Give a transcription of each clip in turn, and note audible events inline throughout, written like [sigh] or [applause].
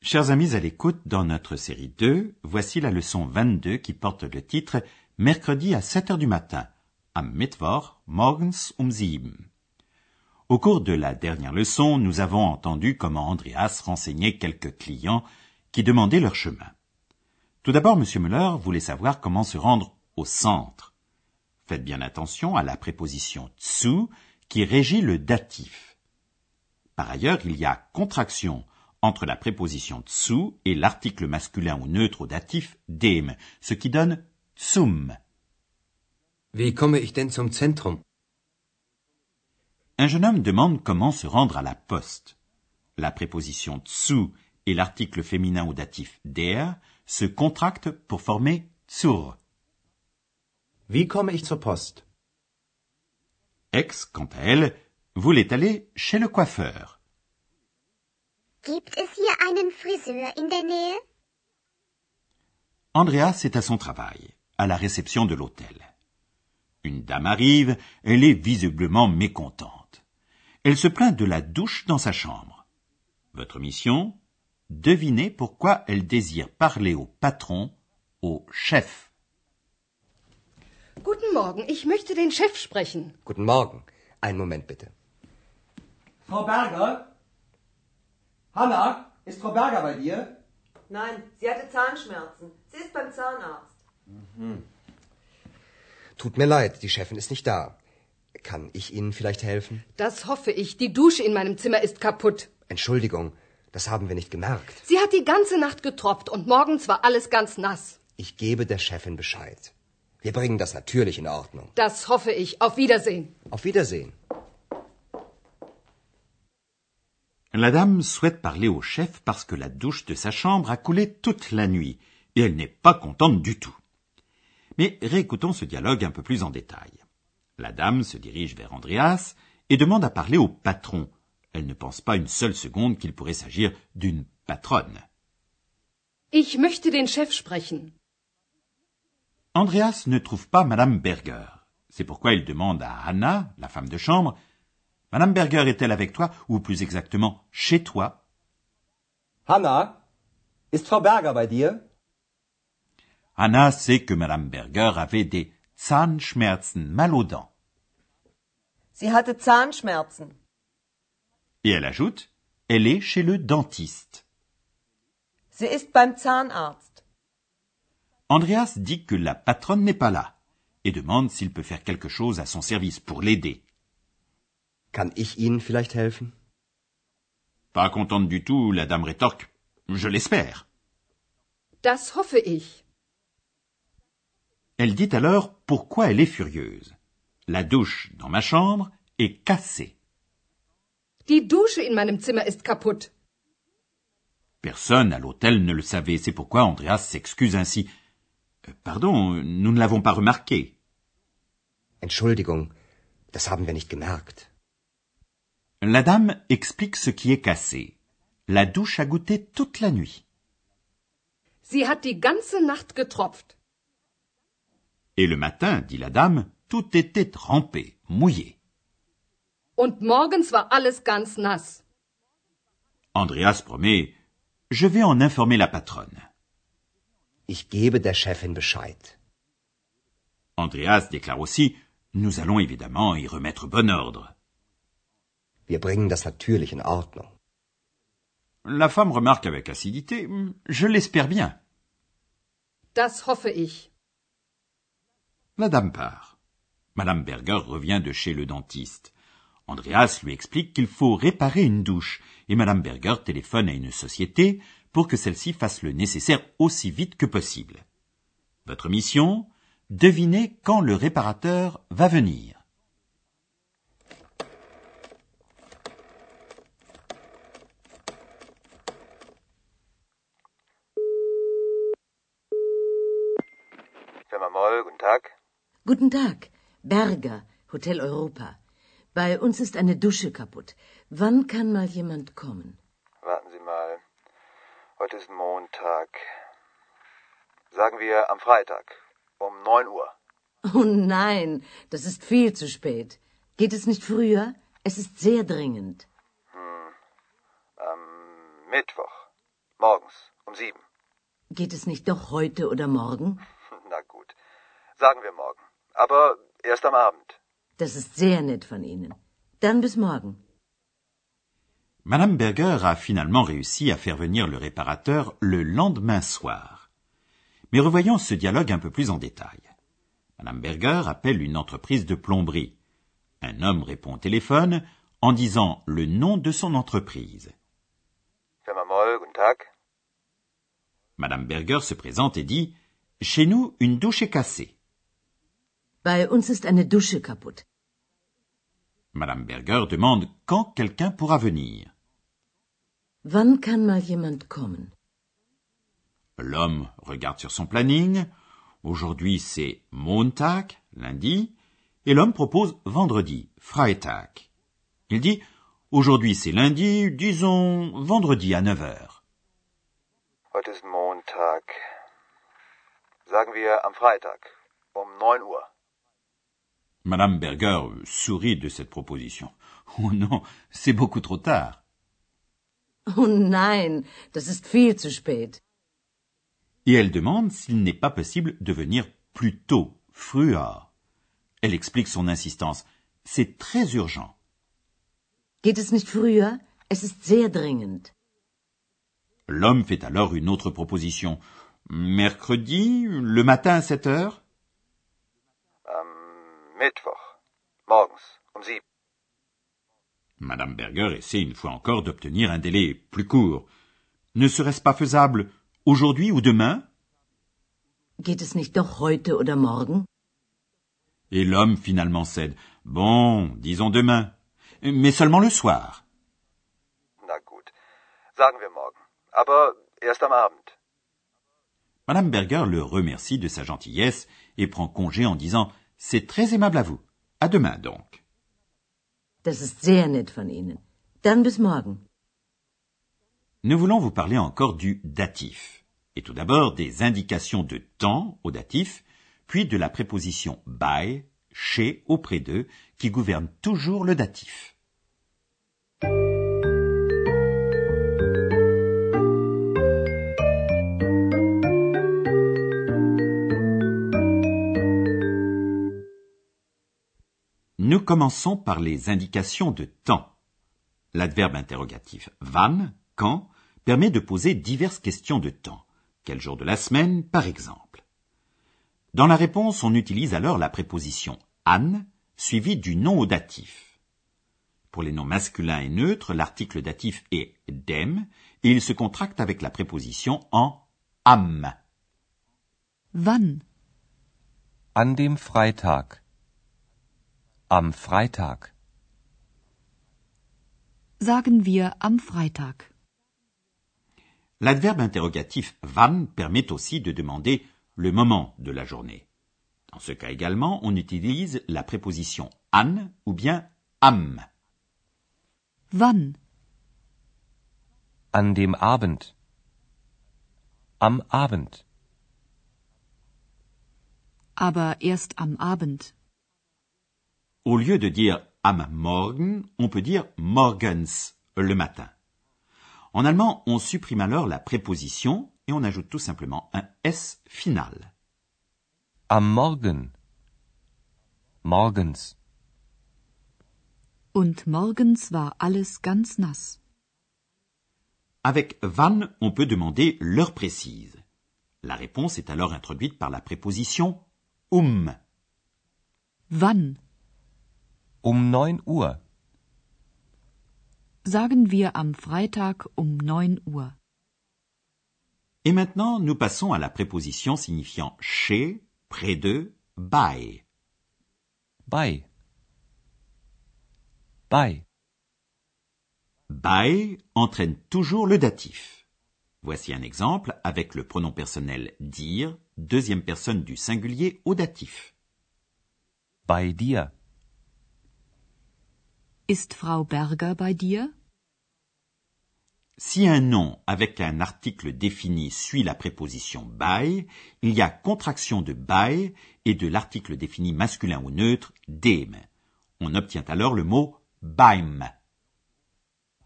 Chers amis à l'écoute, dans notre série 2, voici la leçon 22 qui porte le titre Mercredi à 7 heures du matin, am Mittwoch, morgens um 7. Au cours de la dernière leçon, nous avons entendu comment Andreas renseignait quelques clients qui demandaient leur chemin. Tout d'abord, M. Müller voulait savoir comment se rendre au centre. Faites bien attention à la préposition zu qui régit le datif. Par ailleurs, il y a contraction entre la préposition zu et l'article masculin ou neutre au datif dem, ce qui donne zum. Wie komme ich denn zum Zentrum? Un jeune homme demande comment se rendre à la poste. La préposition zu et l'article féminin au datif der se contractent pour former zur. Wie komme ich zur Post? Ex, quant à elle, voulait aller chez le coiffeur. Gibt es hier einen Friseur in der Nähe? Andreas est à son travail, à la réception de l'hôtel. Une dame arrive, elle est visiblement mécontente. Elle se plaint de la douche dans sa chambre. Votre mission? Devinez pourquoi elle désire parler au patron, au chef. Guten Morgen, ich möchte den Chef sprechen. Guten Morgen. Einen Moment bitte. Frau Berger? Hanna, ist Frau Berger bei dir? Nein, sie hatte Zahnschmerzen. Sie ist beim Zahnarzt. Tut mir leid, die Chefin ist nicht da. Kann ich Ihnen vielleicht helfen? Das hoffe ich. Die Dusche in meinem Zimmer ist kaputt. Entschuldigung, das haben wir nicht gemerkt. Sie hat die ganze Nacht getropft und morgens war alles ganz nass. Ich gebe der Chefin Bescheid. Wir bringen das natürlich in Ordnung. Das hoffe ich. Auf Wiedersehen. Auf Wiedersehen. La dame souhaite parler au chef parce que la douche de sa chambre a coulé toute la nuit et elle n'est pas contente du tout. Mais réécoutons ce dialogue un peu plus en détail. La dame se dirige vers Andreas et demande à parler au patron. Elle ne pense pas une seule seconde qu'il pourrait s'agir d'une patronne. Ich möchte den Chef sprechen. Andreas ne trouve pas Madame Berger. C'est pourquoi il demande à Anna, la femme de chambre, Madame Berger est-elle avec toi, ou plus exactement chez toi? Hanna, ist Frau Berger bei dir? Anna sait que Madame Berger avait des Zahnschmerzen, mal aux dents. Sie hatte Zahnschmerzen. Et elle ajoute, elle est chez le dentiste. Sie ist beim Zahnarzt. Andreas dit que la patronne n'est pas là et demande s'il peut faire quelque chose à son service pour l'aider. Kann ich Ihnen vielleicht helfen? Pas contente du tout, la dame rétorque. Je l'espère. Das hoffe ich. Elle dit alors pourquoi elle est furieuse? La douche dans ma chambre est cassée. Die Dusche in meinem Zimmer ist kaputt. Personne à l'hôtel ne le savait, c'est pourquoi Andreas s'excuse ainsi. Euh, Pardon, nous ne l'avons pas remarqué. Entschuldigung, das haben wir nicht gemerkt. La dame explique ce qui est cassé. La douche a goûté toute la nuit. Sie hat die ganze Nacht getropft. Et le matin, dit la dame, tout était trempé, mouillé. Und morgens war alles ganz nass. Andreas promet Je vais en informer la patronne. Ich gebe der Chefin Bescheid. Andreas déclare aussi Nous allons évidemment y remettre bon ordre. Wir bringen das natürlich in Ordnung. La femme remarque avec acidité Je l'espère bien. Das hoffe ich. La dame part. Madame Berger revient de chez le dentiste. Andreas lui explique qu'il faut réparer une douche et Madame Berger téléphone à une société pour que celle-ci fasse le nécessaire aussi vite que possible. Votre mission? Devinez quand le réparateur va venir. Guten Tag, Berger, Hotel Europa. Bei uns ist eine Dusche kaputt. Wann kann mal jemand kommen? Warten Sie mal. Heute ist Montag. Sagen wir am Freitag um 9 Uhr. Oh nein, das ist viel zu spät. Geht es nicht früher? Es ist sehr dringend. Hm. Am Mittwoch. Morgens um sieben. Geht es nicht doch heute oder morgen? [laughs] Na gut. Sagen wir morgen. Aber erst am Abend. Das ist sehr nett von Ihnen. Dann bis morgen. Madame Berger a finalement réussi à faire venir le réparateur le lendemain soir. Mais revoyons ce dialogue un peu plus en détail. Madame Berger appelle une entreprise de plomberie. Un homme répond au téléphone en disant le nom de son entreprise. Madame Berger se présente et dit Chez nous, une douche est cassée. Bei uns ist eine Dusche kaputt. Madame Berger demande quand quelqu'un pourra venir. Wann kann mal jemand kommen? L'homme regarde sur son planning. Aujourd'hui, c'est Montag, lundi, et l'homme propose vendredi, Freitag. Il dit Aujourd'hui, c'est lundi, disons vendredi à 9 heures. Heute ist Montag. Sagen wir am Freitag um 9 Uhr. Madame Berger sourit de cette proposition. Oh non, c'est beaucoup trop tard. Oh nein, das ist viel zu spät. Et elle demande s'il n'est pas possible de venir plus tôt, früher. Elle explique son insistance. C'est très urgent. Geht es nicht früher? Es ist sehr dringend. L'homme fait alors une autre proposition. Mercredi, le matin à 7 heures? Mittwoch. Morgens um sieben. Madame Berger essaie une fois encore d'obtenir un délai plus court. Ne serait-ce pas faisable aujourd'hui ou demain? Geht es nicht doch heute oder morgen? Et l'homme finalement cède. Bon, disons demain. Mais seulement le soir. Na gut. Sagen wir morgen. Aber erst am Abend. Madame Berger le remercie de sa gentillesse et prend congé en disant C'est très aimable à vous. À demain donc. Das ist sehr nett von Ihnen. Dann bis morgen. Nous voulons vous parler encore du datif. Et tout d'abord des indications de temps au datif, puis de la préposition by, chez, auprès d'eux, qui gouverne toujours le datif. Commençons par les indications de temps. L'adverbe interrogatif wann, quand, permet de poser diverses questions de temps. Quel jour de la semaine, par exemple? Dans la réponse, on utilise alors la préposition an, suivie du nom au datif. Pour les noms masculins et neutres, l'article datif est dem, et il se contracte avec la préposition en am. Wann? An dem Freitag. Am Freitag. Sagen wir am Freitag. L'adverbe interrogatif wann permet aussi de demander le moment de la journée. Dans ce cas également, on utilise la préposition an ou bien am. Wann? An dem Abend. Am Abend. Aber erst am Abend. Au lieu de dire am Morgen, on peut dire morgens, le matin. En allemand, on supprime alors la préposition et on ajoute tout simplement un S final. Am Morgen. Morgens. Und morgens war alles ganz nass. Avec wann, on peut demander l'heure précise. La réponse est alors introduite par la préposition um. Wann? Um 9 Uhr. Sagen wir am Freitag um 9 Uhr. Et maintenant, nous passons à la préposition signifiant chez, près de, bei. Bei. Bei. Bei entraîne toujours le datif. Voici un exemple avec le pronom personnel dire, deuxième personne du singulier au datif. Bei dir. Ist Frau Berger bei dir? Si un nom avec un article défini suit la préposition bei, il y a contraction de bei et de l'article défini masculin ou neutre dem. On obtient alors le mot beim.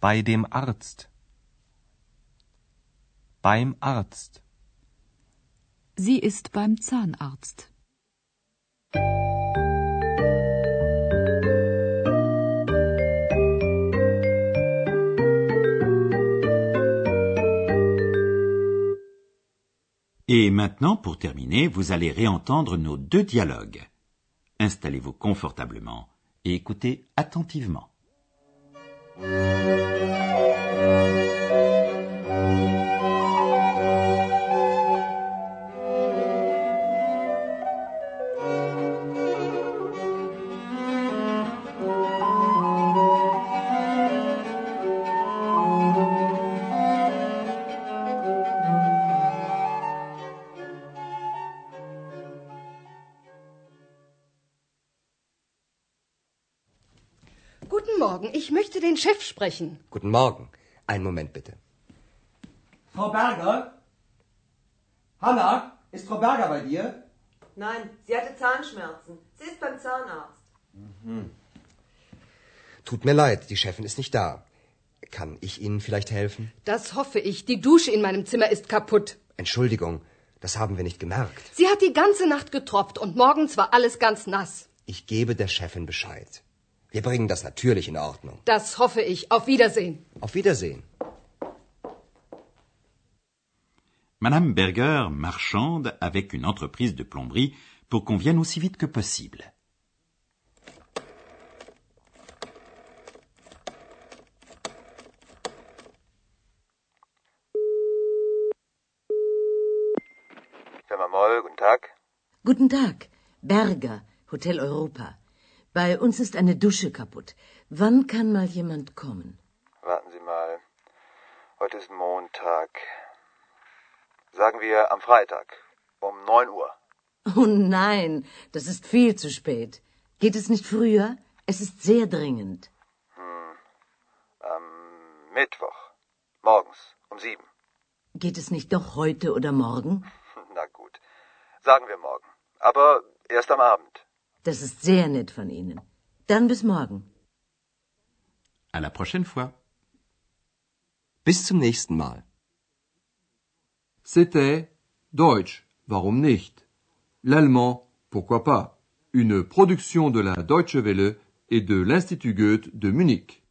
Bei dem Arzt. Beim Arzt. Sie ist beim Zahnarzt. Et maintenant, pour terminer, vous allez réentendre nos deux dialogues. Installez-vous confortablement et écoutez attentivement. Ich möchte den Chef sprechen. Guten Morgen. Einen Moment bitte. Frau Berger? Hanna, ist Frau Berger bei dir? Nein, sie hatte Zahnschmerzen. Sie ist beim Zahnarzt. Tut mir leid, die Chefin ist nicht da. Kann ich Ihnen vielleicht helfen? Das hoffe ich. Die Dusche in meinem Zimmer ist kaputt. Entschuldigung, das haben wir nicht gemerkt. Sie hat die ganze Nacht getropft und morgens war alles ganz nass. Ich gebe der Chefin Bescheid. Wir bringen das natürlich in Ordnung. Das hoffe ich. Auf Wiedersehen. Auf Wiedersehen. Madame Berger marchande avec une entreprise de plomberie pour qu'on vienne aussi vite que possible. Guten Tag. Guten Tag. Berger, Hotel Europa. Bei uns ist eine Dusche kaputt. Wann kann mal jemand kommen? Warten Sie mal. Heute ist Montag. Sagen wir am Freitag um 9 Uhr. Oh nein, das ist viel zu spät. Geht es nicht früher? Es ist sehr dringend. Am Mittwoch. Morgens um 7. Geht es nicht doch heute oder morgen? [laughs] Na gut. Sagen wir morgen. Aber erst am Abend. Das ist sehr nett von Ihnen. Dann bis morgen. À la prochaine fois. Bis zum nächsten Mal. C'était Deutsch, warum nicht? L'allemand, pourquoi pas? Une production de la Deutsche Welle et de l'Institut Goethe de Munich.